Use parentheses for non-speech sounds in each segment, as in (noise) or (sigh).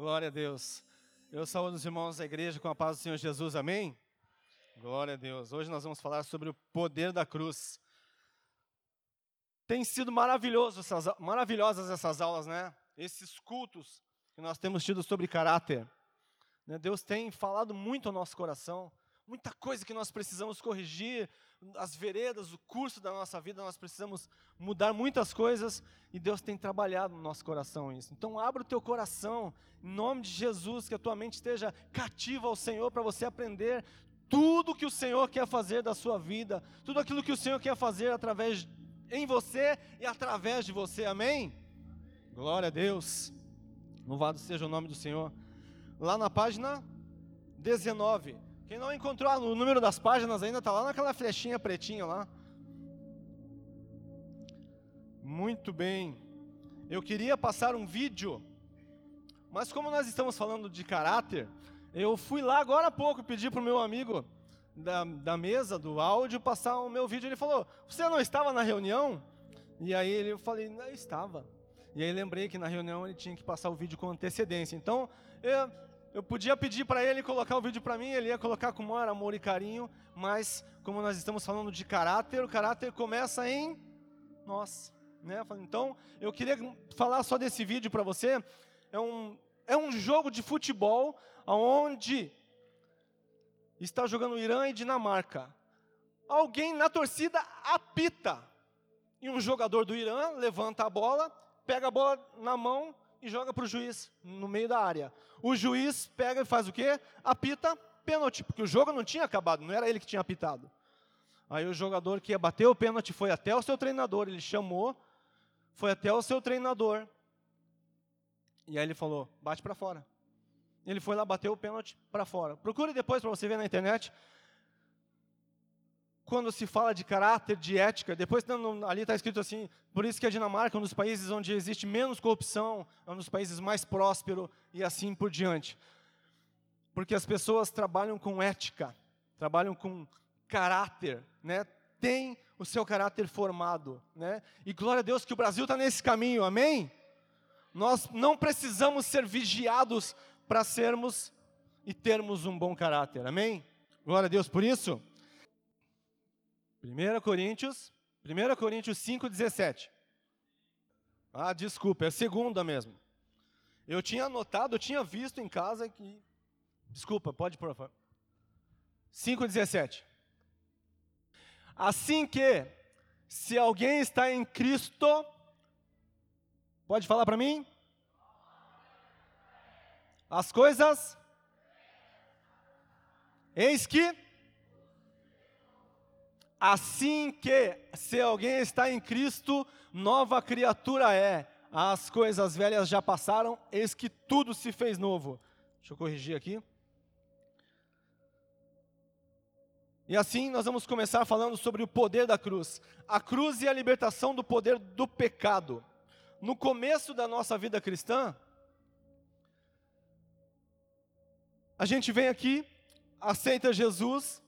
Glória a Deus. Eu saúdo os irmãos da igreja com a paz do Senhor Jesus, amém? Glória a Deus. Hoje nós vamos falar sobre o poder da cruz. Tem sido maravilhoso essas, maravilhosas essas aulas, né? Esses cultos que nós temos tido sobre caráter. Né? Deus tem falado muito ao nosso coração muita coisa que nós precisamos corrigir, as veredas, o curso da nossa vida, nós precisamos mudar muitas coisas e Deus tem trabalhado no nosso coração isso. Então abra o teu coração, em nome de Jesus, que a tua mente esteja cativa ao Senhor para você aprender tudo que o Senhor quer fazer da sua vida, tudo aquilo que o Senhor quer fazer através em você e através de você. Amém? Glória a Deus. Louvado seja o nome do Senhor. Lá na página 19 quem não encontrou o número das páginas ainda, está lá naquela flechinha pretinha lá. Muito bem. Eu queria passar um vídeo, mas como nós estamos falando de caráter, eu fui lá agora há pouco pedir para o meu amigo da, da mesa, do áudio, passar o meu vídeo. Ele falou: Você não estava na reunião? E aí eu falei: Não, estava. E aí lembrei que na reunião ele tinha que passar o vídeo com antecedência. Então, eu, eu podia pedir para ele colocar o vídeo para mim, ele ia colocar com maior amor e carinho, mas como nós estamos falando de caráter, o caráter começa em nós. Né? Então, eu queria falar só desse vídeo para você. É um, é um jogo de futebol onde está jogando Irã e Dinamarca. Alguém na torcida apita. E um jogador do Irã levanta a bola, pega a bola na mão e joga para o juiz no meio da área. O juiz pega e faz o quê? Apita pênalti, porque o jogo não tinha acabado, não era ele que tinha apitado. Aí o jogador que ia bater o pênalti foi até o seu treinador, ele chamou, foi até o seu treinador. E aí ele falou: bate para fora. Ele foi lá, bateu o pênalti para fora. Procure depois para você ver na internet quando se fala de caráter, de ética, depois ali está escrito assim, por isso que a Dinamarca é um dos países onde existe menos corrupção, é um dos países mais prósperos e assim por diante. Porque as pessoas trabalham com ética, trabalham com caráter, né? tem o seu caráter formado. Né? E glória a Deus que o Brasil está nesse caminho, amém? Nós não precisamos ser vigiados para sermos e termos um bom caráter, amém? Glória a Deus por isso. 1 Coríntios, 1 Coríntios 5, 17. Ah, desculpa, é segunda mesmo. Eu tinha anotado, eu tinha visto em casa que. Desculpa, pode por favor. 5,17. Assim que, se alguém está em Cristo, pode falar para mim? As coisas. Eis que Assim que, se alguém está em Cristo, nova criatura é. As coisas velhas já passaram, eis que tudo se fez novo. Deixa eu corrigir aqui. E assim nós vamos começar falando sobre o poder da cruz. A cruz e a libertação do poder do pecado. No começo da nossa vida cristã, a gente vem aqui, aceita Jesus,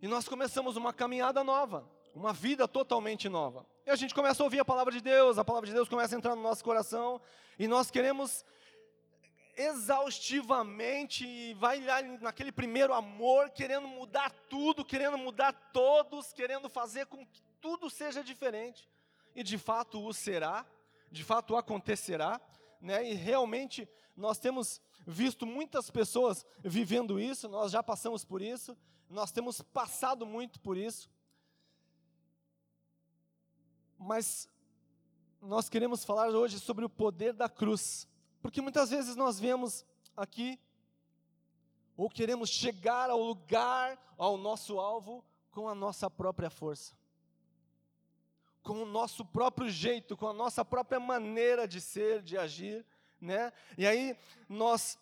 e nós começamos uma caminhada nova, uma vida totalmente nova. E a gente começa a ouvir a palavra de Deus, a palavra de Deus começa a entrar no nosso coração, e nós queremos exaustivamente, vai lá naquele primeiro amor, querendo mudar tudo, querendo mudar todos, querendo fazer com que tudo seja diferente. E de fato o será, de fato acontecerá, né? E realmente nós temos visto muitas pessoas vivendo isso, nós já passamos por isso, nós temos passado muito por isso. Mas nós queremos falar hoje sobre o poder da cruz, porque muitas vezes nós vemos aqui ou queremos chegar ao lugar, ao nosso alvo com a nossa própria força. Com o nosso próprio jeito, com a nossa própria maneira de ser, de agir, né? E aí nós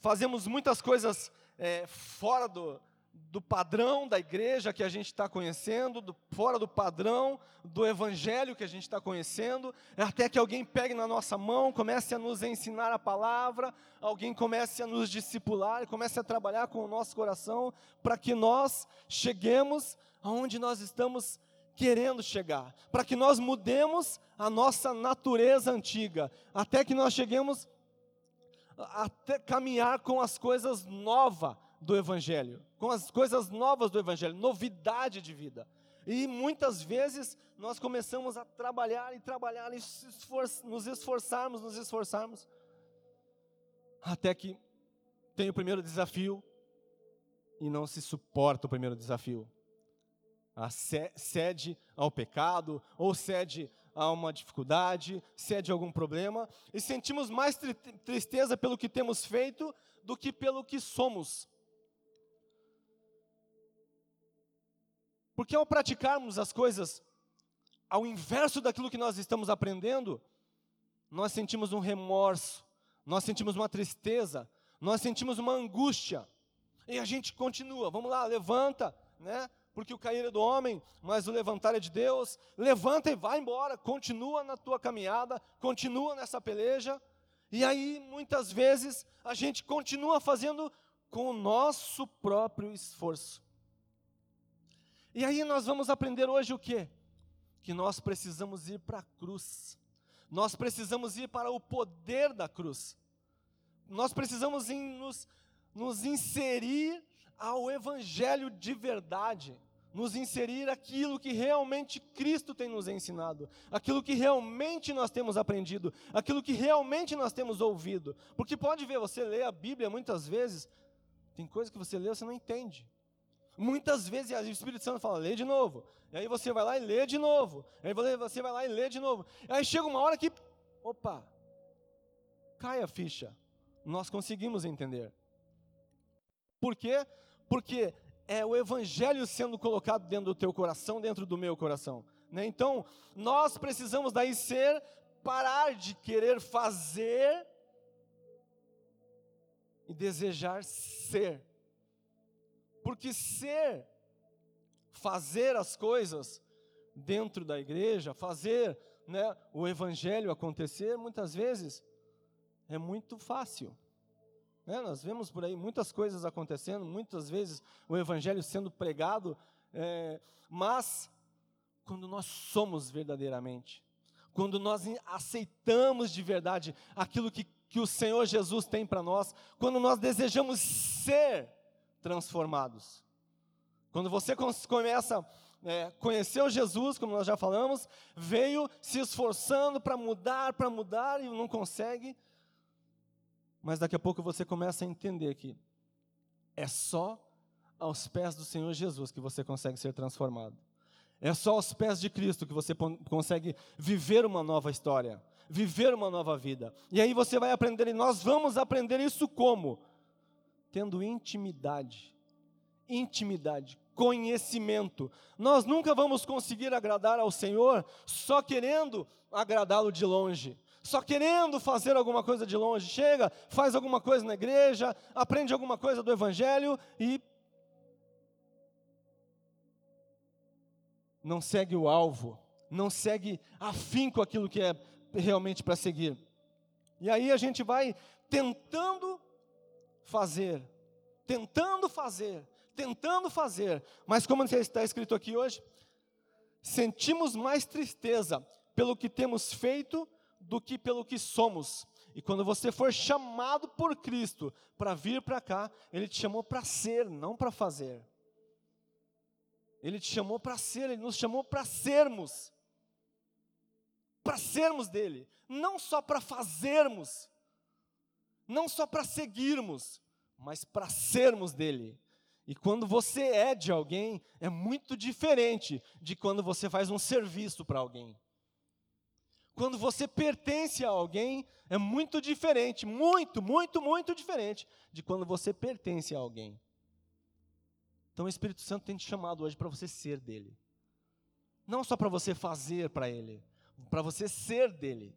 fazemos muitas coisas é, fora do, do padrão da igreja que a gente está conhecendo, do, fora do padrão do evangelho que a gente está conhecendo, até que alguém pegue na nossa mão, comece a nos ensinar a palavra, alguém comece a nos discipular, comece a trabalhar com o nosso coração, para que nós cheguemos aonde nós estamos querendo chegar, para que nós mudemos a nossa natureza antiga, até que nós cheguemos até caminhar com as coisas novas do Evangelho, com as coisas novas do Evangelho, novidade de vida. E muitas vezes nós começamos a trabalhar e trabalhar e nos esforçarmos, nos esforçarmos, até que tem o primeiro desafio e não se suporta o primeiro desafio. A cede ao pecado, ou cede a uma dificuldade, cede a algum problema, e sentimos mais tri tristeza pelo que temos feito do que pelo que somos. Porque ao praticarmos as coisas ao inverso daquilo que nós estamos aprendendo, nós sentimos um remorso, nós sentimos uma tristeza, nós sentimos uma angústia. E a gente continua, vamos lá, levanta, né? Porque o cair é do homem, mas o levantar é de Deus. Levanta e vai embora, continua na tua caminhada, continua nessa peleja. E aí, muitas vezes, a gente continua fazendo com o nosso próprio esforço. E aí nós vamos aprender hoje o quê? Que nós precisamos ir para a cruz. Nós precisamos ir para o poder da cruz. Nós precisamos nos, nos inserir ao Evangelho de verdade, nos inserir aquilo que realmente Cristo tem nos ensinado, aquilo que realmente nós temos aprendido, aquilo que realmente nós temos ouvido. Porque pode ver, você lê a Bíblia muitas vezes, tem coisa que você lê e você não entende. Muitas vezes o Espírito Santo fala, lê de novo. E aí você vai lá e lê de novo. E aí você vai lá e lê de novo. E aí chega uma hora que, opa, cai a ficha. Nós conseguimos entender. Por quê? Porque é o Evangelho sendo colocado dentro do teu coração, dentro do meu coração. Né? Então, nós precisamos daí ser, parar de querer fazer e desejar ser. Porque ser, fazer as coisas dentro da igreja, fazer né, o evangelho acontecer, muitas vezes é muito fácil. Né? Nós vemos por aí muitas coisas acontecendo, muitas vezes o evangelho sendo pregado, é, mas quando nós somos verdadeiramente, quando nós aceitamos de verdade aquilo que, que o Senhor Jesus tem para nós, quando nós desejamos ser transformados. Quando você começa é, conhecer o Jesus, como nós já falamos, veio se esforçando para mudar, para mudar e não consegue, mas daqui a pouco você começa a entender que é só aos pés do Senhor Jesus que você consegue ser transformado. É só aos pés de Cristo que você consegue viver uma nova história, viver uma nova vida. E aí você vai aprender, e nós vamos aprender isso como? Tendo intimidade. Intimidade, conhecimento. Nós nunca vamos conseguir agradar ao Senhor só querendo agradá-lo de longe, só querendo fazer alguma coisa de longe. Chega, faz alguma coisa na igreja, aprende alguma coisa do Evangelho e não segue o alvo, não segue afim com aquilo que é realmente para seguir. E aí a gente vai tentando fazer, tentando fazer, tentando fazer, mas como está escrito aqui hoje, sentimos mais tristeza pelo que temos feito do que pelo que somos. E quando você for chamado por Cristo para vir para cá, Ele te chamou para ser, não para fazer. Ele te chamou para ser, Ele nos chamou para sermos. Para sermos dele, não só para fazermos, não só para seguirmos, mas para sermos dele. E quando você é de alguém, é muito diferente de quando você faz um serviço para alguém. Quando você pertence a alguém, é muito diferente, muito, muito, muito diferente de quando você pertence a alguém. Então o Espírito Santo tem te chamado hoje para você ser dele. Não só para você fazer para ele, para você ser dele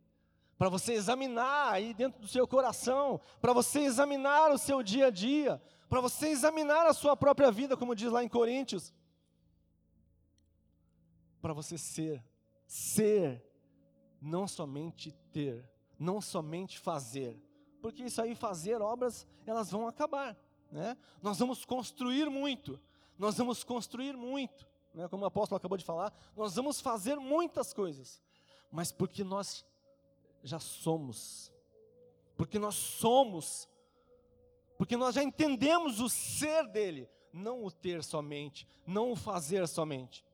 para você examinar aí dentro do seu coração, para você examinar o seu dia a dia, para você examinar a sua própria vida, como diz lá em Coríntios. Para você ser, ser, não somente ter, não somente fazer, porque isso aí fazer obras, elas vão acabar, né? Nós vamos construir muito, nós vamos construir muito, né, como o apóstolo acabou de falar, nós vamos fazer muitas coisas, mas porque nós já somos, porque nós somos, porque nós já entendemos o ser dele, não o ter somente, não o fazer somente.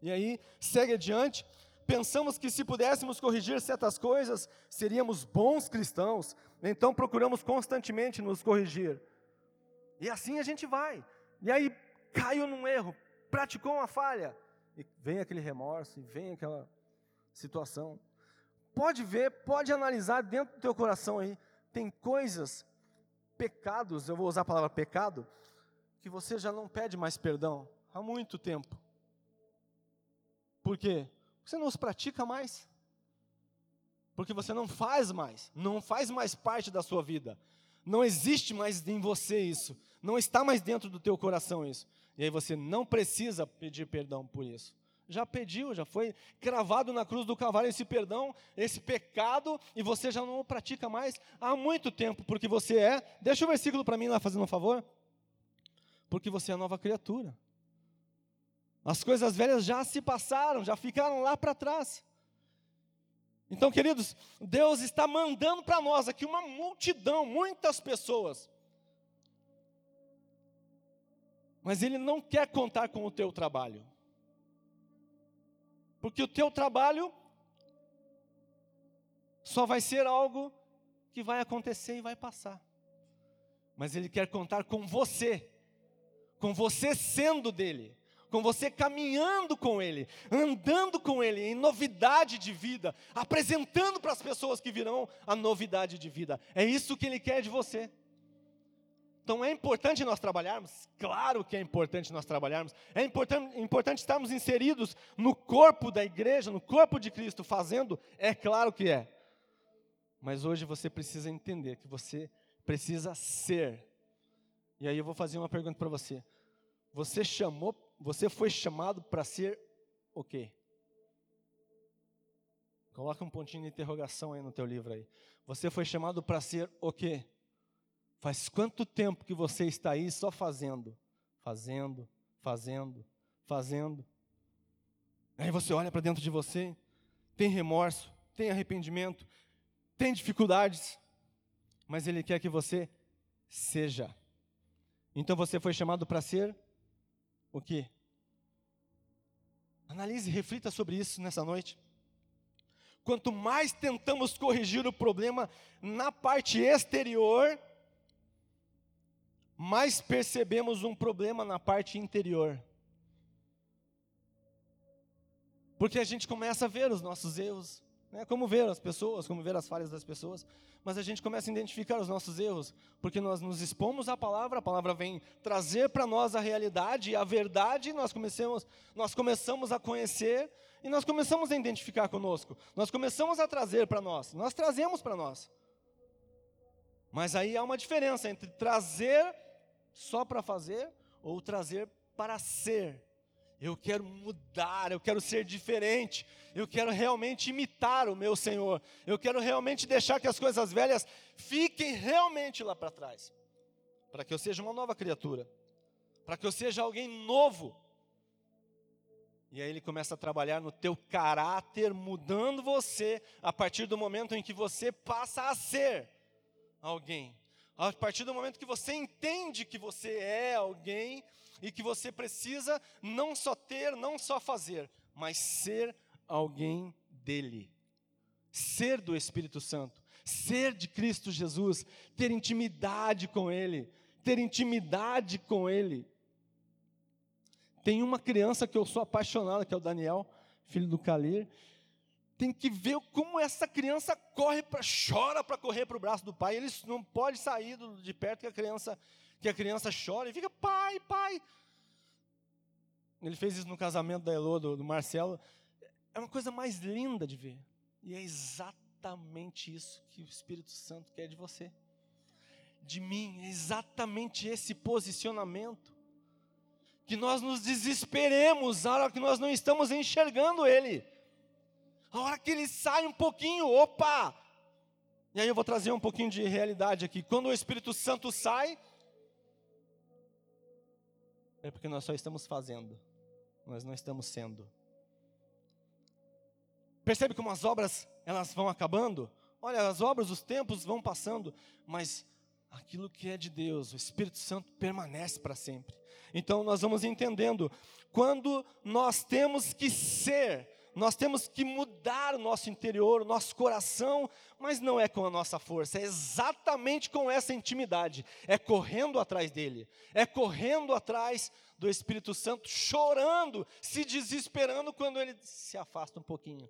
E aí, segue adiante, pensamos que se pudéssemos corrigir certas coisas, seríamos bons cristãos, então procuramos constantemente nos corrigir. E assim a gente vai. E aí caiu num erro, praticou uma falha, e vem aquele remorso, e vem aquela situação. Pode ver, pode analisar dentro do teu coração aí, tem coisas, pecados, eu vou usar a palavra pecado, que você já não pede mais perdão há muito tempo. Por quê? Você não os pratica mais. Porque você não faz mais, não faz mais parte da sua vida. Não existe mais em você isso. Não está mais dentro do teu coração isso. E aí você não precisa pedir perdão por isso. Já pediu, já foi cravado na cruz do cavalo esse perdão, esse pecado, e você já não o pratica mais há muito tempo, porque você é. Deixa o versículo para mim lá, fazendo um favor. Porque você é nova criatura. As coisas velhas já se passaram, já ficaram lá para trás. Então, queridos, Deus está mandando para nós aqui uma multidão, muitas pessoas. Mas Ele não quer contar com o teu trabalho. Porque o teu trabalho só vai ser algo que vai acontecer e vai passar. Mas Ele quer contar com você, com você sendo dele com você caminhando com Ele, andando com Ele em novidade de vida, apresentando para as pessoas que virão a novidade de vida. É isso que Ele quer de você. Então é importante nós trabalharmos? Claro que é importante nós trabalharmos. É importante, importante estarmos inseridos no corpo da igreja, no corpo de Cristo, fazendo? É claro que é. Mas hoje você precisa entender que você precisa ser. E aí eu vou fazer uma pergunta para você. Você chamou você foi chamado para ser o quê? Coloca um pontinho de interrogação aí no teu livro aí. Você foi chamado para ser o quê? Faz quanto tempo que você está aí só fazendo, fazendo, fazendo, fazendo? Aí você olha para dentro de você, tem remorso, tem arrependimento, tem dificuldades, mas Ele quer que você seja. Então você foi chamado para ser o que? Analise reflita sobre isso nessa noite. Quanto mais tentamos corrigir o problema na parte exterior, mais percebemos um problema na parte interior. Porque a gente começa a ver os nossos erros, né? Como ver as pessoas, como ver as falhas das pessoas, mas a gente começa a identificar os nossos erros, porque nós nos expomos à palavra, a palavra vem trazer para nós a realidade a verdade, nós começamos, nós começamos a conhecer e nós começamos a identificar conosco, nós começamos a trazer para nós, nós trazemos para nós. Mas aí há uma diferença entre trazer só para fazer ou trazer para ser. Eu quero mudar, eu quero ser diferente, eu quero realmente imitar o meu Senhor, eu quero realmente deixar que as coisas velhas fiquem realmente lá para trás, para que eu seja uma nova criatura, para que eu seja alguém novo. E aí ele começa a trabalhar no teu caráter, mudando você a partir do momento em que você passa a ser alguém. A partir do momento que você entende que você é alguém e que você precisa não só ter, não só fazer, mas ser alguém dele, ser do Espírito Santo, ser de Cristo Jesus, ter intimidade com Ele, ter intimidade com Ele. Tem uma criança que eu sou apaixonado, que é o Daniel, filho do Calir. Tem que ver como essa criança corre, pra, chora para correr para o braço do pai. Ele não pode sair de perto que a criança que a criança chora e fica, pai, pai. Ele fez isso no casamento da Elô, do, do Marcelo. É uma coisa mais linda de ver. E é exatamente isso que o Espírito Santo quer de você. De mim, é exatamente esse posicionamento. Que nós nos desesperemos na hora que nós não estamos enxergando Ele. A hora que Ele sai um pouquinho, opa! E aí eu vou trazer um pouquinho de realidade aqui. Quando o Espírito Santo sai, é porque nós só estamos fazendo. nós não estamos sendo. Percebe como as obras elas vão acabando? Olha, as obras, os tempos vão passando, mas aquilo que é de Deus, o Espírito Santo permanece para sempre. Então nós vamos entendendo quando nós temos que ser, nós temos que mudar o nosso interior, o nosso coração, mas não é com a nossa força, é exatamente com essa intimidade, é correndo atrás dele, é correndo atrás do Espírito Santo, chorando, se desesperando quando ele se afasta um pouquinho.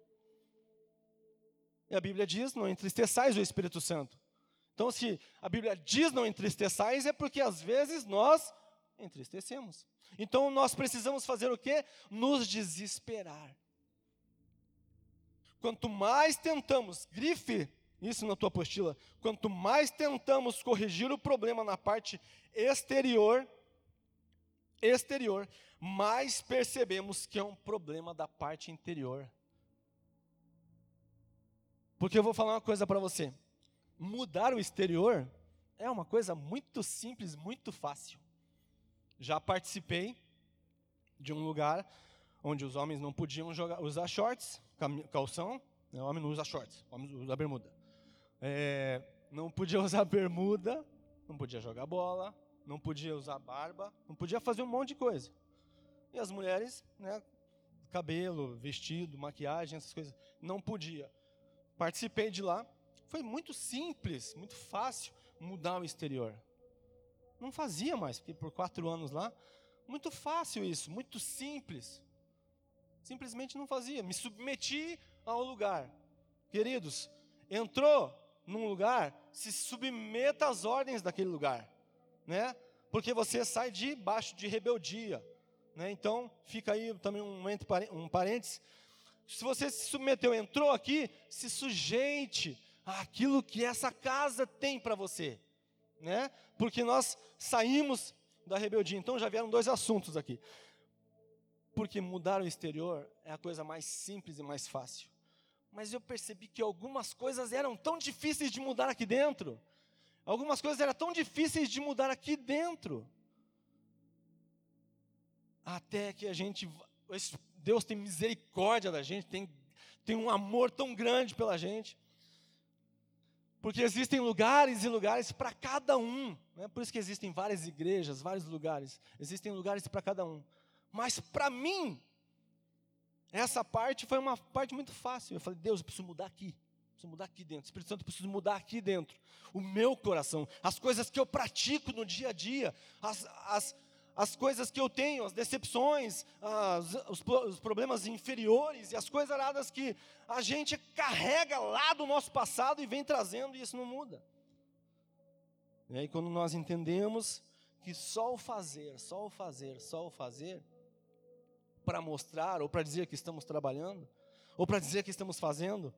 E a Bíblia diz: não entristeçais o Espírito Santo. Então, se a Bíblia diz não entristeçais, é porque às vezes nós entristecemos. Então, nós precisamos fazer o quê? Nos desesperar. Quanto mais tentamos, grife isso na tua apostila, quanto mais tentamos corrigir o problema na parte exterior, exterior, mais percebemos que é um problema da parte interior. Porque eu vou falar uma coisa para você. Mudar o exterior é uma coisa muito simples, muito fácil. Já participei de um lugar onde os homens não podiam jogar, usar shorts, calção, né, o homem não usa shorts, o homem usa bermuda. É, não podia (laughs) usar bermuda, não podia jogar bola, não podia usar barba, não podia fazer um monte de coisa. E as mulheres, né, cabelo, vestido, maquiagem, essas coisas, não podia. Participei de lá, foi muito simples, muito fácil mudar o exterior. Não fazia mais, porque por quatro anos lá, muito fácil isso, muito simples. Simplesmente não fazia, me submeti ao lugar. Queridos, entrou num lugar, se submeta às ordens daquele lugar, né? Porque você sai debaixo de rebeldia, né? Então, fica aí também um, um parênteses. Se você se submeteu, entrou aqui, se sujeite àquilo que essa casa tem para você, né? Porque nós saímos da rebeldia. Então já vieram dois assuntos aqui. Porque mudar o exterior é a coisa mais simples e mais fácil mas eu percebi que algumas coisas eram tão difíceis de mudar aqui dentro. Algumas coisas eram tão difíceis de mudar aqui dentro. Até que a gente, Deus tem misericórdia da gente, tem, tem um amor tão grande pela gente. Porque existem lugares e lugares para cada um. Né? Por isso que existem várias igrejas, vários lugares. Existem lugares para cada um. Mas para mim, essa parte foi uma parte muito fácil. Eu falei, Deus, eu preciso mudar aqui. Preciso mudar aqui dentro. Espírito Santo, eu preciso mudar aqui dentro. O meu coração. As coisas que eu pratico no dia a dia. As, as, as coisas que eu tenho, as decepções, as, os, os, problemas inferiores e as coisas aradas que a gente carrega lá do nosso passado e vem trazendo e isso não muda. E aí, quando nós entendemos que só o fazer, só o fazer, só o fazer para mostrar, ou para dizer que estamos trabalhando, ou para dizer que estamos fazendo,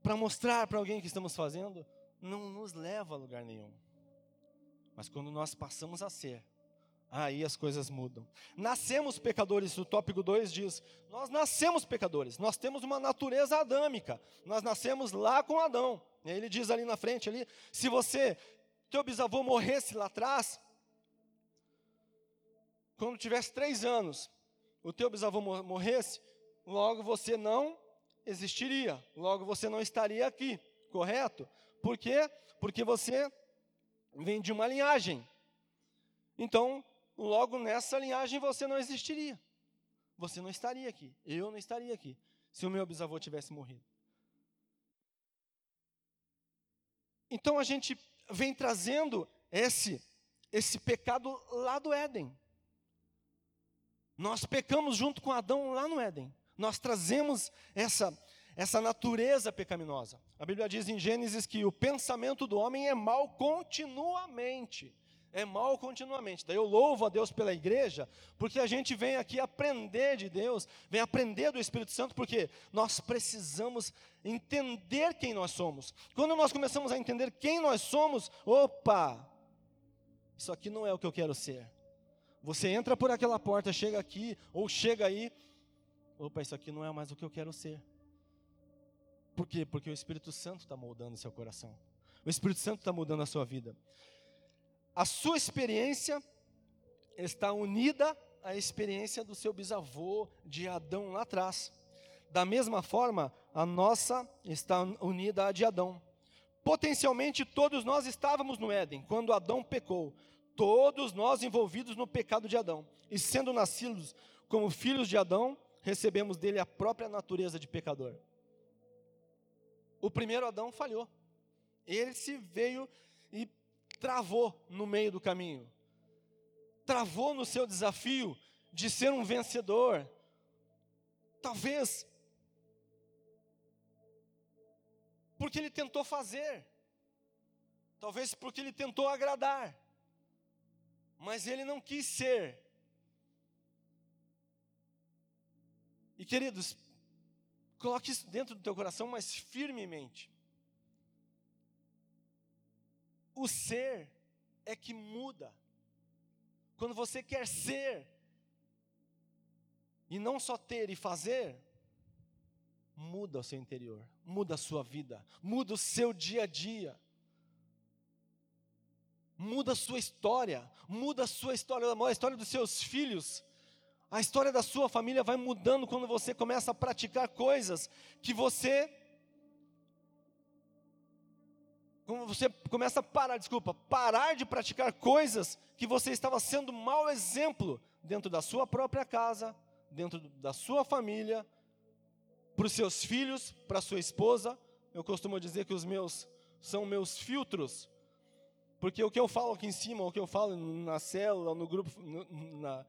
para mostrar para alguém que estamos fazendo, não nos leva a lugar nenhum. Mas quando nós passamos a ser, aí as coisas mudam. Nascemos pecadores, o tópico 2 diz: Nós nascemos pecadores, nós temos uma natureza adâmica, nós nascemos lá com Adão. E ele diz ali na frente ali, se você, teu bisavô morresse lá atrás, quando tivesse três anos, o teu bisavô morresse, logo você não existiria, logo você não estaria aqui, correto? Por quê? Porque você vem de uma linhagem. Então, logo nessa linhagem você não existiria. Você não estaria aqui, eu não estaria aqui, se o meu bisavô tivesse morrido. Então a gente vem trazendo esse esse pecado lá do Éden. Nós pecamos junto com Adão lá no Éden. Nós trazemos essa, essa natureza pecaminosa. A Bíblia diz em Gênesis que o pensamento do homem é mal continuamente. É mal continuamente. Daí eu louvo a Deus pela igreja, porque a gente vem aqui aprender de Deus, vem aprender do Espírito Santo, porque nós precisamos entender quem nós somos. Quando nós começamos a entender quem nós somos, opa, isso aqui não é o que eu quero ser. Você entra por aquela porta, chega aqui, ou chega aí, opa, isso aqui não é mais o que eu quero ser. Por quê? Porque o Espírito Santo está moldando seu coração. O Espírito Santo está mudando a sua vida. A sua experiência está unida a experiência do seu bisavô de Adão lá atrás. Da mesma forma, a nossa está unida à de Adão. Potencialmente todos nós estávamos no Éden quando Adão pecou. Todos nós envolvidos no pecado de Adão. E sendo nascidos como filhos de Adão, recebemos dele a própria natureza de pecador. O primeiro Adão falhou. Ele se veio e travou no meio do caminho. Travou no seu desafio de ser um vencedor. Talvez porque ele tentou fazer. Talvez porque ele tentou agradar. Mas ele não quis ser. E queridos, coloque isso dentro do teu coração, mas firmemente. O ser é que muda. Quando você quer ser, e não só ter e fazer, muda o seu interior, muda a sua vida, muda o seu dia a dia, muda a sua história, muda a sua história, a história dos seus filhos, a história da sua família vai mudando quando você começa a praticar coisas que você quando você começa a parar, desculpa, parar de praticar coisas que você estava sendo mau exemplo dentro da sua própria casa, dentro da sua família, para os seus filhos, para a sua esposa. Eu costumo dizer que os meus são meus filtros, porque o que eu falo aqui em cima, o que eu falo na célula, no grupo, na,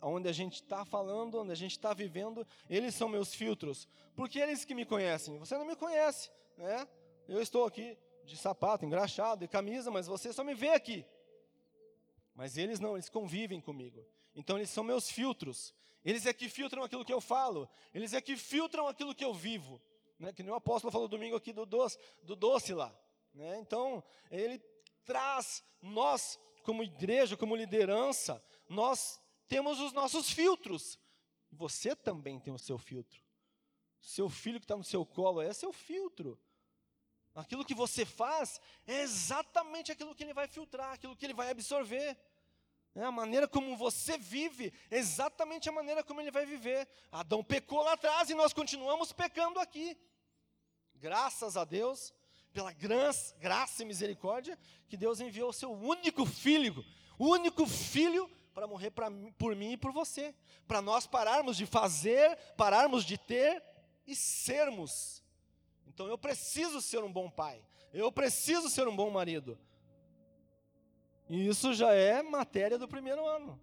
onde a gente está falando, onde a gente está vivendo, eles são meus filtros, porque eles que me conhecem. Você não me conhece, né? Eu estou aqui de sapato, engraxado, de camisa, mas você só me vê aqui. Mas eles não, eles convivem comigo. Então eles são meus filtros. Eles é que filtram aquilo que eu falo. Eles é que filtram aquilo que eu vivo. Né? Que nem o apóstolo falou domingo aqui do doce, do doce lá. Né? Então, ele traz, nós, como igreja, como liderança, nós temos os nossos filtros. Você também tem o seu filtro. Seu filho que está no seu colo é seu filtro. Aquilo que você faz é exatamente aquilo que ele vai filtrar, aquilo que ele vai absorver. É a maneira como você vive, é exatamente a maneira como ele vai viver. Adão pecou lá atrás e nós continuamos pecando aqui. Graças a Deus, pela graça, e misericórdia, que Deus enviou o seu único filho, único filho para morrer pra, por mim e por você. Para nós pararmos de fazer, pararmos de ter e sermos então eu preciso ser um bom pai. Eu preciso ser um bom marido. E isso já é matéria do primeiro ano.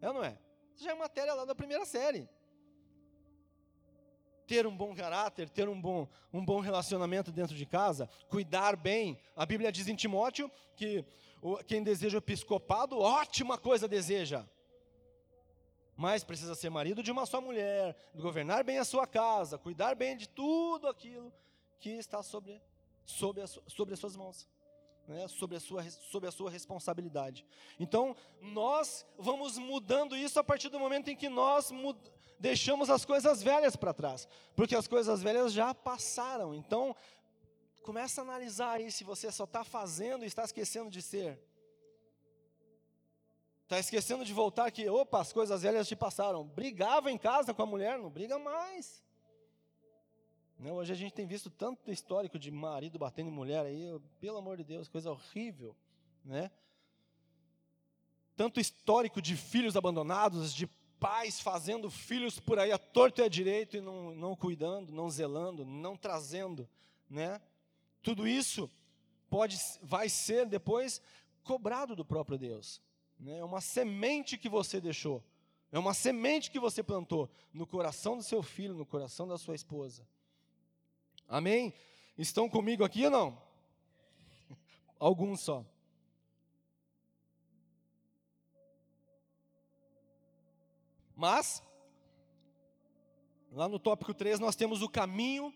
É ou não é? Isso já é matéria lá da primeira série. Ter um bom caráter, ter um bom, um bom relacionamento dentro de casa, cuidar bem. A Bíblia diz em Timóteo que quem deseja o episcopado, ótima coisa deseja. Mas precisa ser marido de uma só mulher, governar bem a sua casa, cuidar bem de tudo aquilo que está sobre, sobre, a, sobre as suas mãos. Né, sobre, a sua, sobre a sua responsabilidade. Então, nós vamos mudando isso a partir do momento em que nós deixamos as coisas velhas para trás, porque as coisas velhas já passaram. Então, começa a analisar aí se você só está fazendo e está esquecendo de ser. Está esquecendo de voltar que, opa, as coisas velhas te passaram. Brigava em casa com a mulher, não briga mais. Né? Hoje a gente tem visto tanto histórico de marido batendo em mulher aí, pelo amor de Deus, coisa horrível, né? Tanto histórico de filhos abandonados, de pais fazendo filhos por aí a torto e a direito e não, não cuidando, não zelando, não trazendo, né? Tudo isso pode, vai ser depois cobrado do próprio Deus. Né? É uma semente que você deixou, é uma semente que você plantou no coração do seu filho, no coração da sua esposa. Amém? Estão comigo aqui ou não? (laughs) Alguns só. Mas, lá no tópico 3, nós temos o caminho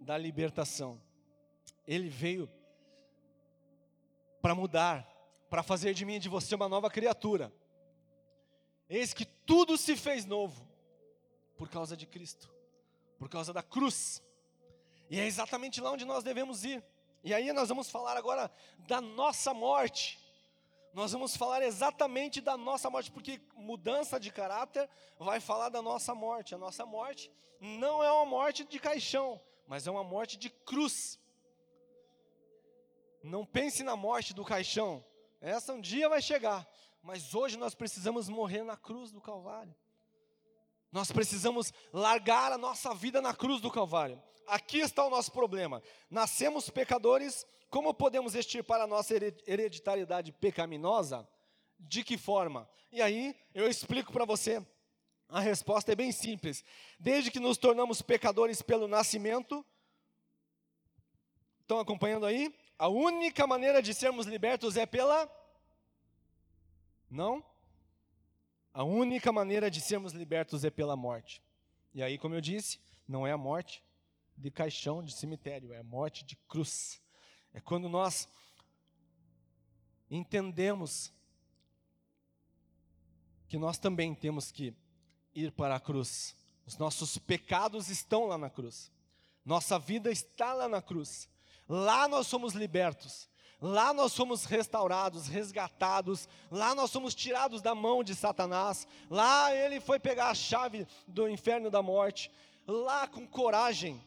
da libertação. Ele veio para mudar, para fazer de mim e de você uma nova criatura. Eis que tudo se fez novo por causa de Cristo, por causa da cruz. E é exatamente lá onde nós devemos ir. E aí nós vamos falar agora da nossa morte. Nós vamos falar exatamente da nossa morte, porque mudança de caráter vai falar da nossa morte. A nossa morte não é uma morte de caixão, mas é uma morte de cruz. Não pense na morte do caixão, essa um dia vai chegar, mas hoje nós precisamos morrer na cruz do Calvário. Nós precisamos largar a nossa vida na cruz do Calvário. Aqui está o nosso problema. Nascemos pecadores, como podemos extirpar a nossa hereditariedade pecaminosa? De que forma? E aí eu explico para você. A resposta é bem simples. Desde que nos tornamos pecadores pelo nascimento, estão acompanhando aí? A única maneira de sermos libertos é pela. Não? A única maneira de sermos libertos é pela morte. E aí, como eu disse, não é a morte de caixão, de cemitério, é a morte de cruz. É quando nós entendemos que nós também temos que ir para a cruz. Os nossos pecados estão lá na cruz. Nossa vida está lá na cruz. Lá nós somos libertos. Lá nós somos restaurados, resgatados, lá nós somos tirados da mão de Satanás, lá ele foi pegar a chave do inferno da morte, lá com coragem.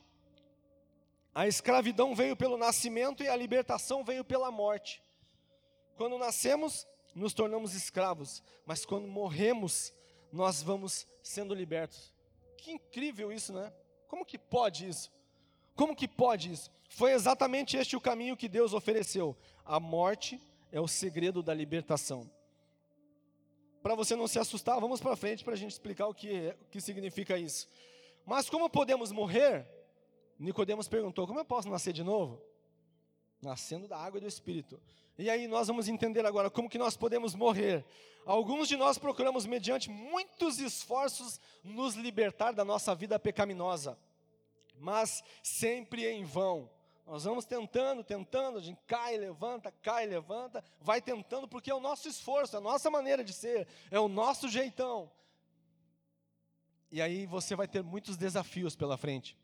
A escravidão veio pelo nascimento e a libertação veio pela morte. Quando nascemos, nos tornamos escravos, mas quando morremos, nós vamos sendo libertos. Que incrível isso, né? Como que pode isso? Como que pode isso? Foi exatamente este o caminho que Deus ofereceu. A morte é o segredo da libertação. Para você não se assustar, vamos para frente para a gente explicar o que, é, o que significa isso. Mas como podemos morrer? Nicodemos perguntou: como eu posso nascer de novo? Nascendo da água e do Espírito. E aí nós vamos entender agora como que nós podemos morrer. Alguns de nós procuramos, mediante muitos esforços, nos libertar da nossa vida pecaminosa, mas sempre em vão. Nós vamos tentando, tentando, a gente cai, levanta, cai, levanta, vai tentando, porque é o nosso esforço, é a nossa maneira de ser, é o nosso jeitão. E aí você vai ter muitos desafios pela frente.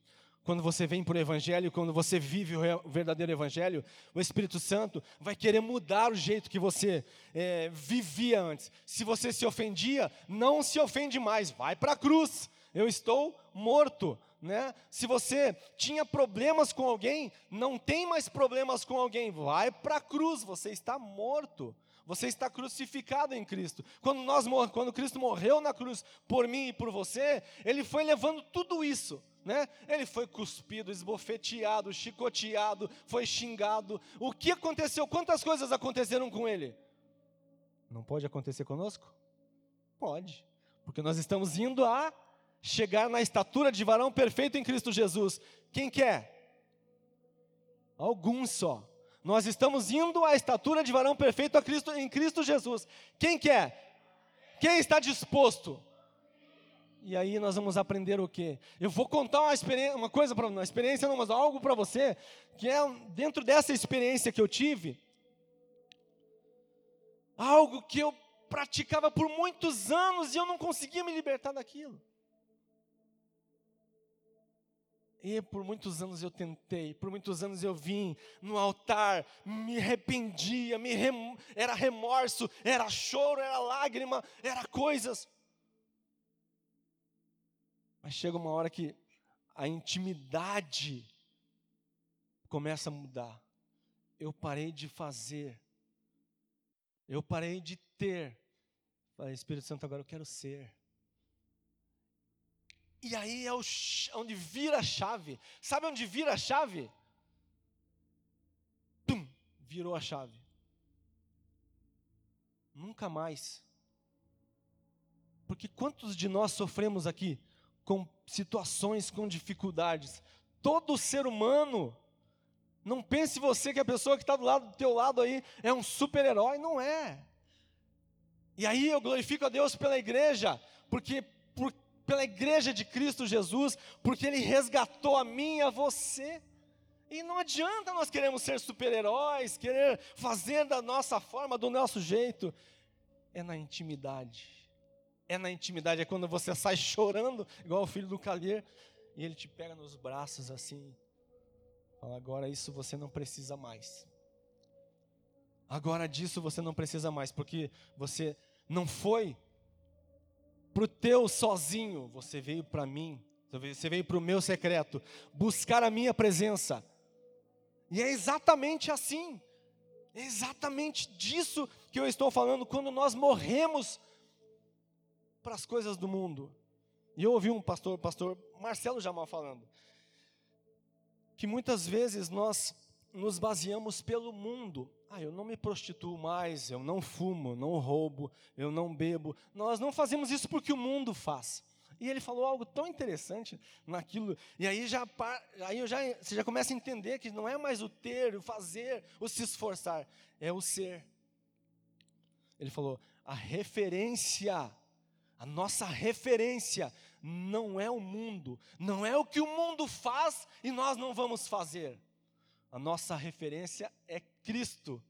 Quando você vem para o Evangelho, quando você vive o verdadeiro Evangelho, o Espírito Santo vai querer mudar o jeito que você é, vivia antes. Se você se ofendia, não se ofende mais, vai para a cruz. Eu estou morto né? Se você tinha problemas com alguém, não tem mais problemas com alguém, vai para a cruz, você está morto. Você está crucificado em Cristo. Quando nós quando Cristo morreu na cruz por mim e por você, ele foi levando tudo isso, né? Ele foi cuspido, esbofeteado, chicoteado, foi xingado. O que aconteceu? Quantas coisas aconteceram com ele? Não pode acontecer conosco? Pode. Porque nós estamos indo a chegar na estatura de varão perfeito em Cristo Jesus. Quem quer? Alguns só. Nós estamos indo à estatura de varão perfeito Cristo, em Cristo Jesus. Quem quer? Quem está disposto? E aí nós vamos aprender o quê? Eu vou contar uma, uma coisa para uma experiência não, mas algo para você que é dentro dessa experiência que eu tive, algo que eu praticava por muitos anos e eu não conseguia me libertar daquilo. E por muitos anos eu tentei, por muitos anos eu vim no altar, me arrependia, me rem... era remorso, era choro, era lágrima, era coisas. Mas chega uma hora que a intimidade começa a mudar. Eu parei de fazer, eu parei de ter. Falei, Espírito Santo, agora eu quero ser. E aí é onde vira a chave. Sabe onde vira a chave? Pum, virou a chave. Nunca mais. Porque quantos de nós sofremos aqui com situações, com dificuldades? Todo ser humano. Não pense você que a pessoa que está do lado do teu lado aí é um super-herói, não é. E aí eu glorifico a Deus pela igreja, porque por pela igreja de Cristo Jesus, porque Ele resgatou a mim e a você. E não adianta nós queremos ser super-heróis, querer fazer da nossa forma, do nosso jeito. É na intimidade. É na intimidade, é quando você sai chorando, igual o filho do Calher, e ele te pega nos braços assim. Fala, agora isso você não precisa mais. Agora disso você não precisa mais, porque você não foi para o teu sozinho, você veio para mim, você veio para o meu secreto, buscar a minha presença. E é exatamente assim, é exatamente disso que eu estou falando quando nós morremos para as coisas do mundo. E eu ouvi um pastor, pastor Marcelo Jamal falando, que muitas vezes nós nos baseamos pelo mundo. Ah, eu não me prostituo mais, eu não fumo, não roubo, eu não bebo. Nós não fazemos isso porque o mundo faz. E ele falou algo tão interessante naquilo. E aí já aí eu já você já começa a entender que não é mais o ter, o fazer, o se esforçar, é o ser. Ele falou: "A referência, a nossa referência não é o mundo, não é o que o mundo faz e nós não vamos fazer. A nossa referência é Cristo.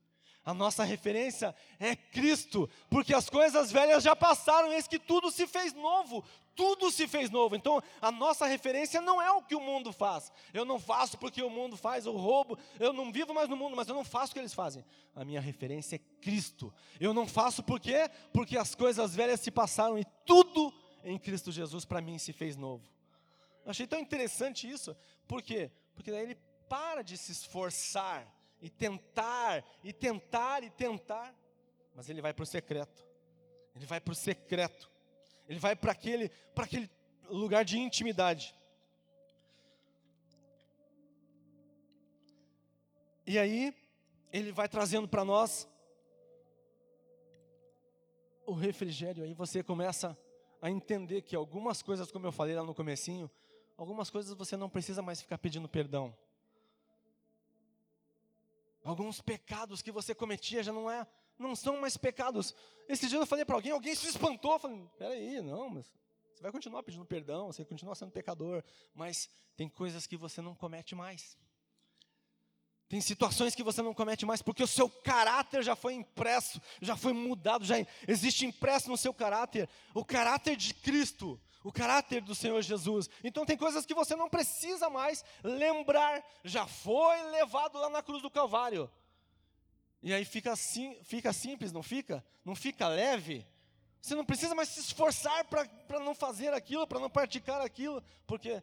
A nossa referência é Cristo, porque as coisas velhas já passaram, eis que tudo se fez novo, tudo se fez novo. Então, a nossa referência não é o que o mundo faz. Eu não faço porque o mundo faz, eu roubo, eu não vivo mais no mundo, mas eu não faço o que eles fazem. A minha referência é Cristo. Eu não faço por quê? Porque as coisas velhas se passaram e tudo em Cristo Jesus para mim se fez novo. Eu achei tão interessante isso, por quê? Porque daí ele para de se esforçar e tentar, e tentar, e tentar, mas ele vai para o secreto. Ele vai para o secreto. Ele vai para aquele, para aquele lugar de intimidade. E aí, ele vai trazendo para nós o refrigério. Aí você começa a entender que algumas coisas, como eu falei lá no comecinho, algumas coisas você não precisa mais ficar pedindo perdão. Alguns pecados que você cometia já não é, não são mais pecados. Esse dia eu falei para alguém, alguém se espantou, eu falei, peraí, não, mas você vai continuar pedindo perdão, você continua sendo pecador, mas tem coisas que você não comete mais. Tem situações que você não comete mais porque o seu caráter já foi impresso, já foi mudado, já existe impresso no seu caráter o caráter de Cristo, o caráter do Senhor Jesus. Então tem coisas que você não precisa mais lembrar, já foi levado lá na cruz do Calvário. E aí fica assim, fica simples, não fica? Não fica leve? Você não precisa mais se esforçar para não fazer aquilo, para não praticar aquilo, porque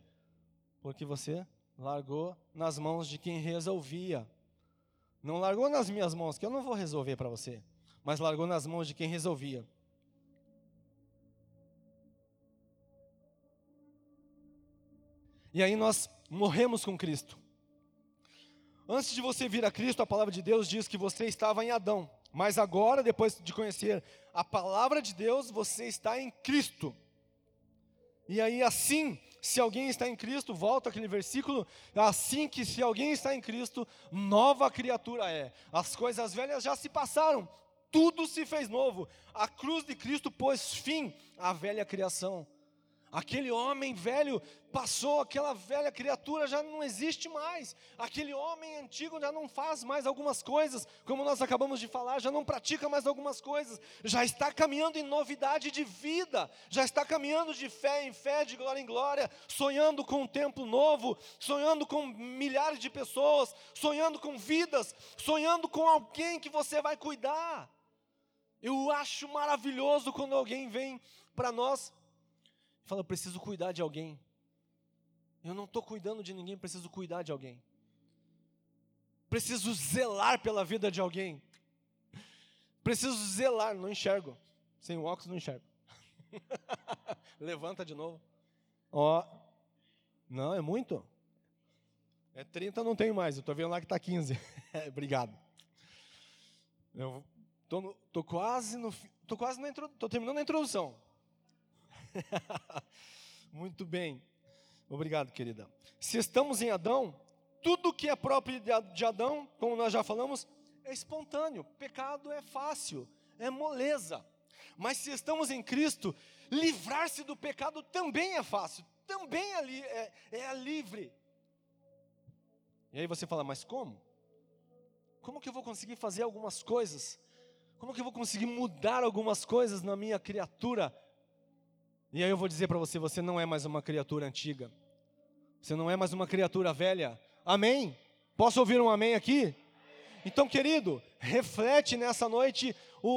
porque você largou nas mãos de quem resolvia. Não largou nas minhas mãos, que eu não vou resolver para você, mas largou nas mãos de quem resolvia. E aí nós morremos com Cristo. Antes de você vir a Cristo, a palavra de Deus diz que você estava em Adão. Mas agora, depois de conhecer a palavra de Deus, você está em Cristo. E aí, assim, se alguém está em Cristo, volta aquele versículo, assim que se alguém está em Cristo, nova criatura é. As coisas velhas já se passaram, tudo se fez novo. A cruz de Cristo pôs fim à velha criação. Aquele homem velho passou, aquela velha criatura já não existe mais. Aquele homem antigo já não faz mais algumas coisas, como nós acabamos de falar, já não pratica mais algumas coisas, já está caminhando em novidade de vida, já está caminhando de fé em fé, de glória em glória, sonhando com um templo novo, sonhando com milhares de pessoas, sonhando com vidas, sonhando com alguém que você vai cuidar. Eu acho maravilhoso quando alguém vem para nós Fala, eu preciso cuidar de alguém. Eu não estou cuidando de ninguém, preciso cuidar de alguém. Preciso zelar pela vida de alguém. Preciso zelar, não enxergo. Sem o óculos não enxergo. (laughs) Levanta de novo. Ó. Não, é muito. É 30, não tenho mais. Eu estou vendo lá que está 15. (laughs) Obrigado. Eu tô, tô quase no, tô quase na tô terminando a introdução. (laughs) Muito bem. Obrigado, querida. Se estamos em Adão, tudo que é próprio de Adão, como nós já falamos, é espontâneo. Pecado é fácil, é moleza. Mas se estamos em Cristo, livrar-se do pecado também é fácil, também é, é, é livre. E aí você fala, mas como? Como que eu vou conseguir fazer algumas coisas? Como que eu vou conseguir mudar algumas coisas na minha criatura e aí eu vou dizer para você: você não é mais uma criatura antiga. Você não é mais uma criatura velha. Amém? Posso ouvir um amém aqui? Então, querido, reflete nessa noite.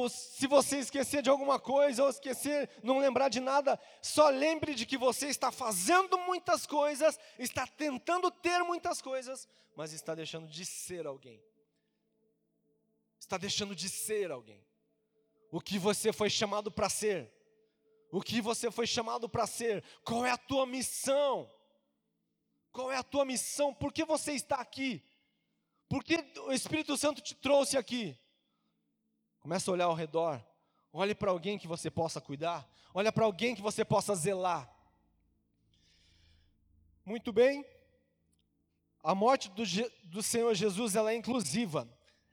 Se você esquecer de alguma coisa ou esquecer, não lembrar de nada, só lembre de que você está fazendo muitas coisas, está tentando ter muitas coisas, mas está deixando de ser alguém. Está deixando de ser alguém. O que você foi chamado para ser. O que você foi chamado para ser. Qual é a tua missão? Qual é a tua missão? Por que você está aqui? Por que o Espírito Santo te trouxe aqui? Começa a olhar ao redor. Olhe para alguém que você possa cuidar. Olha para alguém que você possa zelar. Muito bem. A morte do, do Senhor Jesus ela é inclusiva.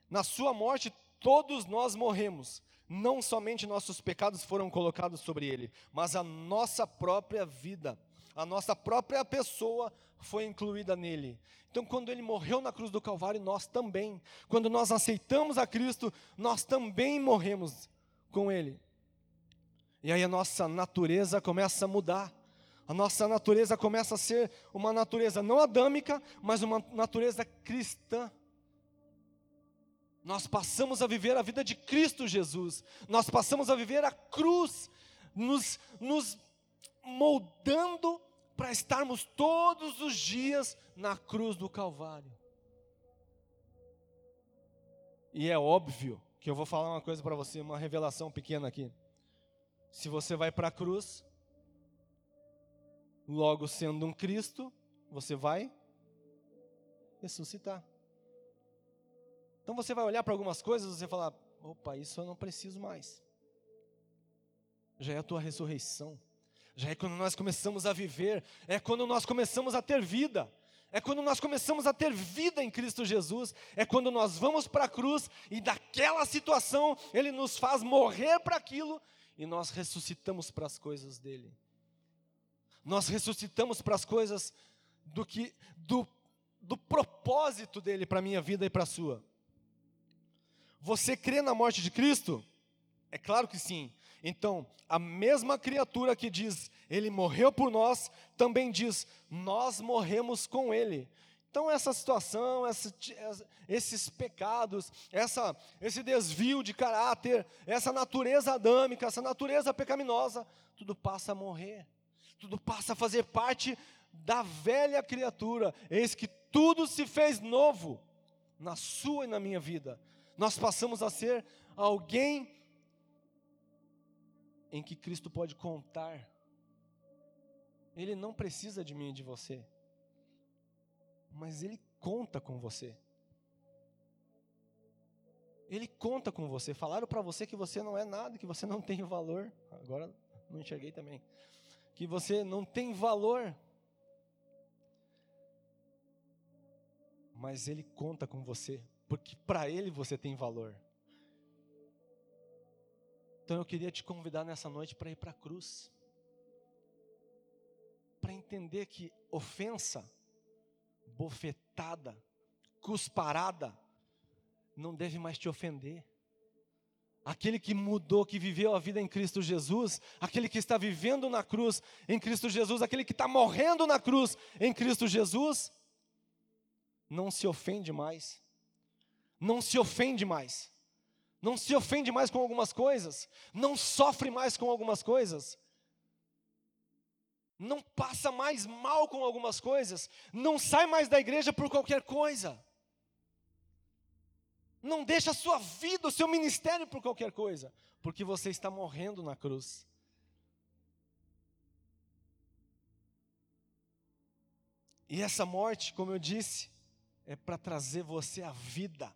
Na sua morte, todos nós morremos. Não somente nossos pecados foram colocados sobre ele, mas a nossa própria vida, a nossa própria pessoa foi incluída nele. Então, quando ele morreu na cruz do Calvário, nós também, quando nós aceitamos a Cristo, nós também morremos com ele. E aí a nossa natureza começa a mudar. A nossa natureza começa a ser uma natureza não adâmica, mas uma natureza cristã. Nós passamos a viver a vida de Cristo Jesus. Nós passamos a viver a cruz, nos, nos moldando para estarmos todos os dias na cruz do Calvário. E é óbvio que eu vou falar uma coisa para você, uma revelação pequena aqui. Se você vai para a cruz, logo sendo um Cristo, você vai ressuscitar. Então você vai olhar para algumas coisas e você falar: opa, isso eu não preciso mais. Já é a tua ressurreição. Já é quando nós começamos a viver, é quando nós começamos a ter vida. É quando nós começamos a ter vida em Cristo Jesus, é quando nós vamos para a cruz e daquela situação Ele nos faz morrer para aquilo e nós ressuscitamos para as coisas dele. Nós ressuscitamos para as coisas do que do, do propósito dele para a minha vida e para a sua. Você crê na morte de Cristo? É claro que sim. Então, a mesma criatura que diz, Ele morreu por nós, também diz, nós morremos com Ele. Então, essa situação, essa, esses pecados, essa, esse desvio de caráter, essa natureza adâmica, essa natureza pecaminosa, tudo passa a morrer, tudo passa a fazer parte da velha criatura. Eis que tudo se fez novo na sua e na minha vida. Nós passamos a ser alguém em que Cristo pode contar. Ele não precisa de mim e de você, mas Ele conta com você. Ele conta com você. Falaram para você que você não é nada, que você não tem valor. Agora não enxerguei também. Que você não tem valor. Mas Ele conta com você, porque para Ele você tem valor. Então eu queria te convidar nessa noite para ir para a cruz. Para entender que ofensa, bofetada, cusparada, não deve mais te ofender. Aquele que mudou, que viveu a vida em Cristo Jesus, aquele que está vivendo na cruz em Cristo Jesus, aquele que está morrendo na cruz em Cristo Jesus, não se ofende mais. Não se ofende mais. Não se ofende mais com algumas coisas, não sofre mais com algumas coisas, não passa mais mal com algumas coisas, não sai mais da igreja por qualquer coisa, não deixa a sua vida, o seu ministério por qualquer coisa, porque você está morrendo na cruz. E essa morte, como eu disse, é para trazer você à vida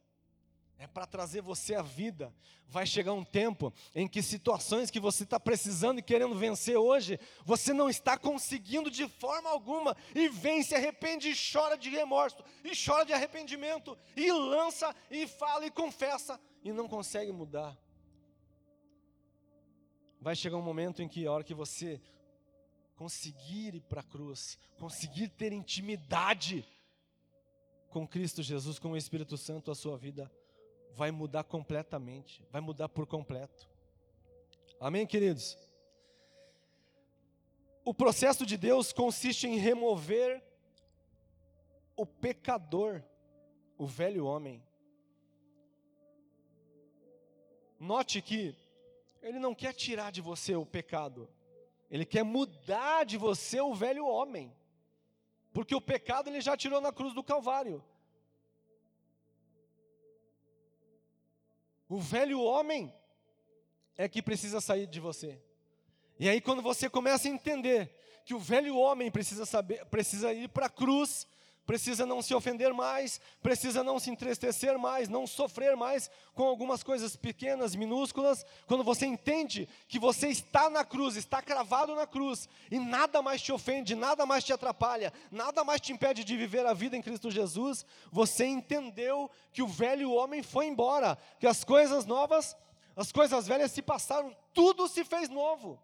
é para trazer você à vida. Vai chegar um tempo em que situações que você está precisando e querendo vencer hoje, você não está conseguindo de forma alguma, e vem, se arrepende e chora de remorso, e chora de arrependimento, e lança, e fala, e confessa, e não consegue mudar. Vai chegar um momento em que, a hora que você conseguir ir para a cruz, conseguir ter intimidade com Cristo Jesus, com o Espírito Santo, a sua vida vai mudar completamente, vai mudar por completo. Amém, queridos? O processo de Deus consiste em remover o pecador, o velho homem, Note que ele não quer tirar de você o pecado, ele quer mudar de você o velho homem. Porque o pecado ele já tirou na cruz do Calvário. O velho homem é que precisa sair de você. E aí quando você começa a entender que o velho homem precisa saber, precisa ir para a cruz, precisa não se ofender mais, precisa não se entristecer mais, não sofrer mais com algumas coisas pequenas, minúsculas. Quando você entende que você está na cruz, está cravado na cruz, e nada mais te ofende, nada mais te atrapalha, nada mais te impede de viver a vida em Cristo Jesus, você entendeu que o velho homem foi embora, que as coisas novas, as coisas velhas se passaram, tudo se fez novo.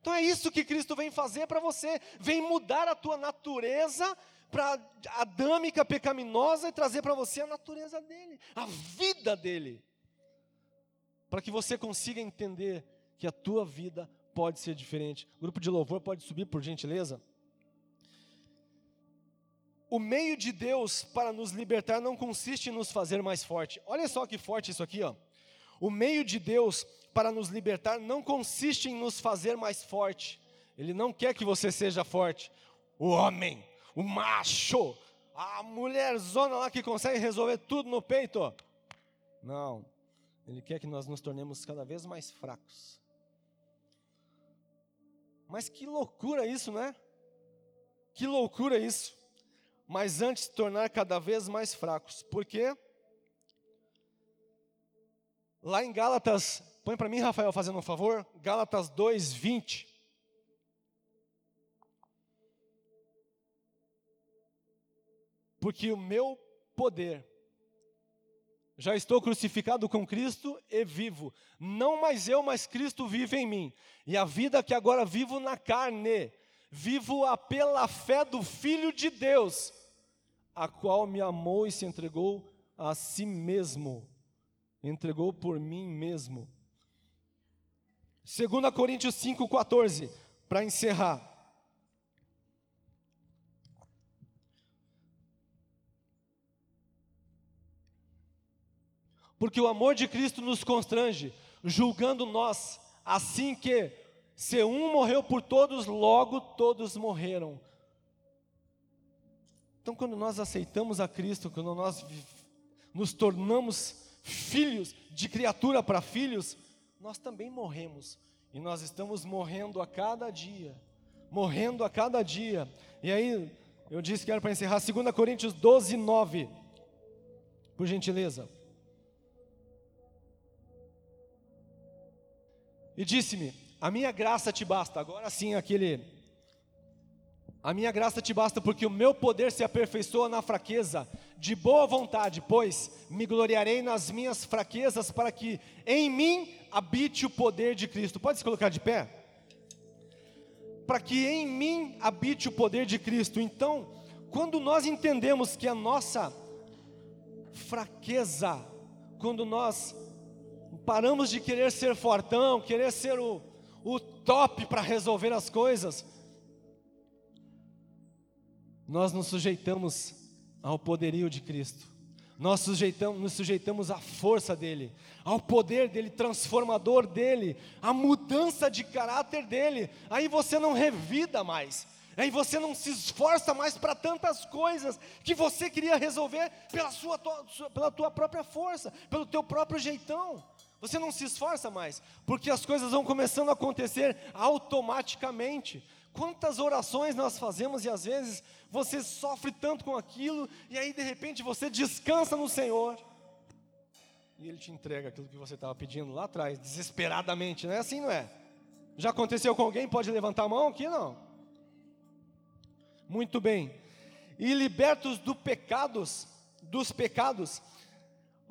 Então é isso que Cristo vem fazer para você, vem mudar a tua natureza para adâmica, pecaminosa e trazer para você a natureza dele, a vida dele. Para que você consiga entender que a tua vida pode ser diferente. O grupo de louvor pode subir, por gentileza. O meio de Deus para nos libertar não consiste em nos fazer mais forte. Olha só que forte isso aqui, ó. O meio de Deus para nos libertar não consiste em nos fazer mais forte. Ele não quer que você seja forte. O homem, o macho, a mulherzona lá que consegue resolver tudo no peito. Não, Ele quer que nós nos tornemos cada vez mais fracos. Mas que loucura isso, né? Que loucura isso. Mas antes de tornar cada vez mais fracos. Por quê? Lá em Gálatas, põe para mim, Rafael, fazendo um favor, Gálatas 2, porque o meu poder, já estou crucificado com Cristo e vivo, não mais eu, mas Cristo vive em mim, e a vida que agora vivo na carne, vivo-a pela fé do Filho de Deus, a qual me amou e se entregou a si mesmo, entregou por mim mesmo. 2 Coríntios 5,14, para encerrar. Porque o amor de Cristo nos constrange, julgando nós, assim que, se um morreu por todos, logo todos morreram. Então, quando nós aceitamos a Cristo, quando nós nos tornamos filhos, de criatura para filhos, nós também morremos. E nós estamos morrendo a cada dia. Morrendo a cada dia. E aí, eu disse que era para encerrar 2 Coríntios 12, 9. Por gentileza. E disse-me: A minha graça te basta. Agora sim, aquele. A minha graça te basta porque o meu poder se aperfeiçoa na fraqueza. De boa vontade, pois me gloriarei nas minhas fraquezas, para que em mim habite o poder de Cristo. Pode se colocar de pé? Para que em mim habite o poder de Cristo. Então, quando nós entendemos que a nossa fraqueza, quando nós paramos de querer ser fortão, querer ser o, o top para resolver as coisas, nós nos sujeitamos ao poderio de Cristo, nós sujeitamos, nos sujeitamos à força dEle, ao poder dEle, transformador dEle, à mudança de caráter dEle, aí você não revida mais, aí você não se esforça mais para tantas coisas que você queria resolver pela, sua, pela tua própria força, pelo teu próprio jeitão. Você não se esforça mais, porque as coisas vão começando a acontecer automaticamente. Quantas orações nós fazemos e às vezes você sofre tanto com aquilo, e aí de repente você descansa no Senhor, e Ele te entrega aquilo que você estava pedindo lá atrás, desesperadamente, não é assim, não é? Já aconteceu com alguém? Pode levantar a mão aqui? Não. Muito bem. E libertos do pecados, dos pecados,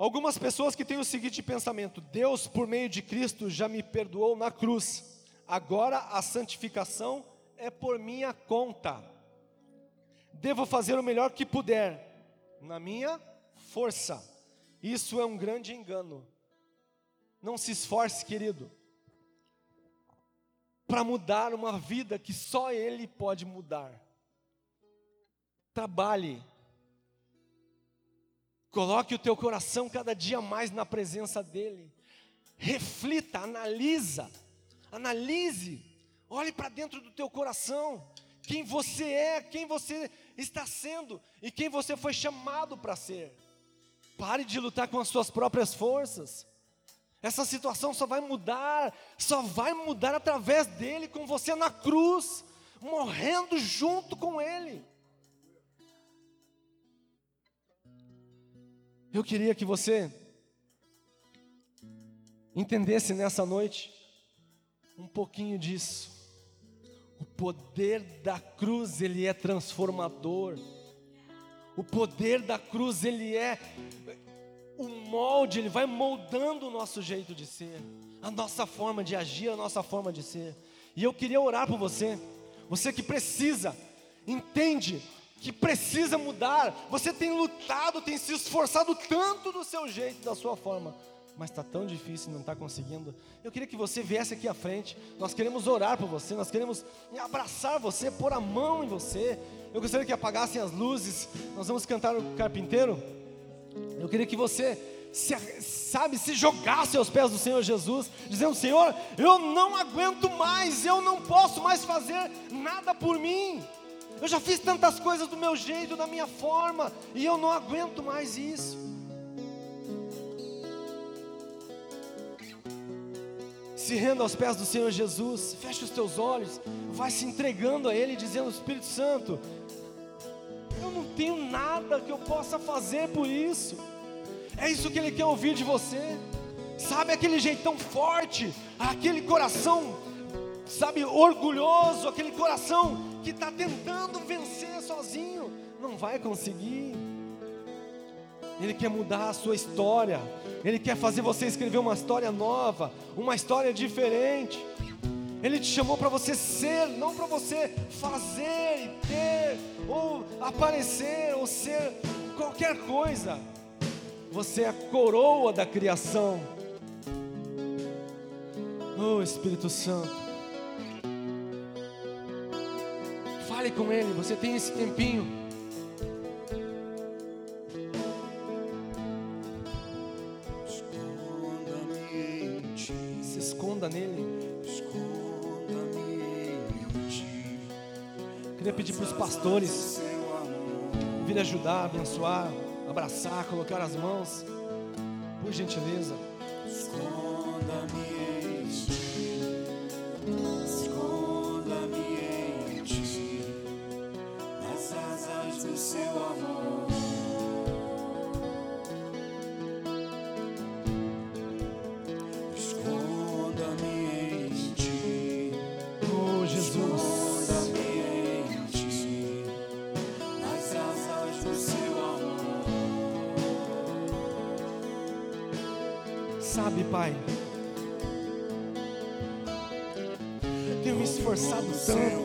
Algumas pessoas que têm o seguinte pensamento: Deus, por meio de Cristo, já me perdoou na cruz, agora a santificação é por minha conta. Devo fazer o melhor que puder, na minha força. Isso é um grande engano. Não se esforce, querido, para mudar uma vida que só Ele pode mudar. Trabalhe, Coloque o teu coração cada dia mais na presença dEle. reflita, analisa, analise, olhe para dentro do teu coração, quem você é, quem você está sendo e quem você foi chamado para ser. Pare de lutar com as suas próprias forças. Essa situação só vai mudar, só vai mudar através dele, com você na cruz, morrendo junto com ele. Eu queria que você entendesse nessa noite um pouquinho disso. O poder da cruz, ele é transformador. O poder da cruz, ele é o molde, ele vai moldando o nosso jeito de ser, a nossa forma de agir, a nossa forma de ser. E eu queria orar por você, você que precisa, entende que precisa mudar. Você tem lutado, tem se esforçado tanto do seu jeito, da sua forma, mas está tão difícil, não está conseguindo. Eu queria que você viesse aqui à frente. Nós queremos orar por você, nós queremos abraçar você, pôr a mão em você. Eu gostaria que apagassem as luzes. Nós vamos cantar o carpinteiro. Eu queria que você, se, sabe, se jogasse aos pés do Senhor Jesus, dizendo: Senhor, eu não aguento mais, eu não posso mais fazer nada por mim. Eu já fiz tantas coisas do meu jeito, da minha forma, e eu não aguento mais isso. Se renda aos pés do Senhor Jesus, feche os teus olhos, vai se entregando a Ele, dizendo: Espírito Santo, eu não tenho nada que eu possa fazer por isso. É isso que Ele quer ouvir de você. Sabe aquele jeitão forte, aquele coração, sabe, orgulhoso, aquele coração que está tentando vencer sozinho, não vai conseguir. Ele quer mudar a sua história, Ele quer fazer você escrever uma história nova, uma história diferente. Ele te chamou para você ser, não para você fazer e ter, ou aparecer, ou ser qualquer coisa. Você é a coroa da criação. Oh Espírito Santo. Fale com Ele, você tem esse tempinho. Se esconda nele. Queria pedir para os pastores vir ajudar, abençoar, abraçar, colocar as mãos, por gentileza. Sabe, Pai, tenho me esforçado tanto,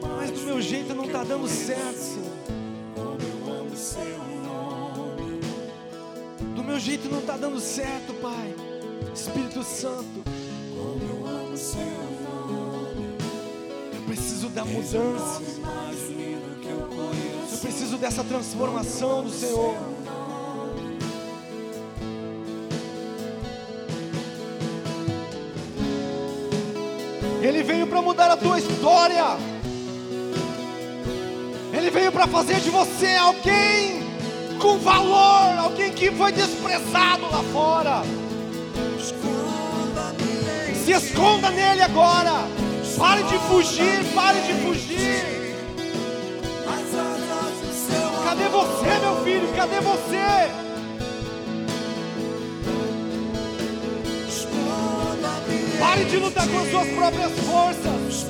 mas mais do meu jeito não está dando certo, Senhor. Do meu jeito não está dando certo, Pai. Espírito Santo, eu preciso da mudança. eu preciso dessa transformação do Senhor. Tua história. Ele veio para fazer de você alguém com valor, alguém que foi desprezado lá fora. Se esconda nele agora. Pare de fugir, pare de fugir. Cadê você, meu filho? Cadê você? De lutar com as suas próprias forças.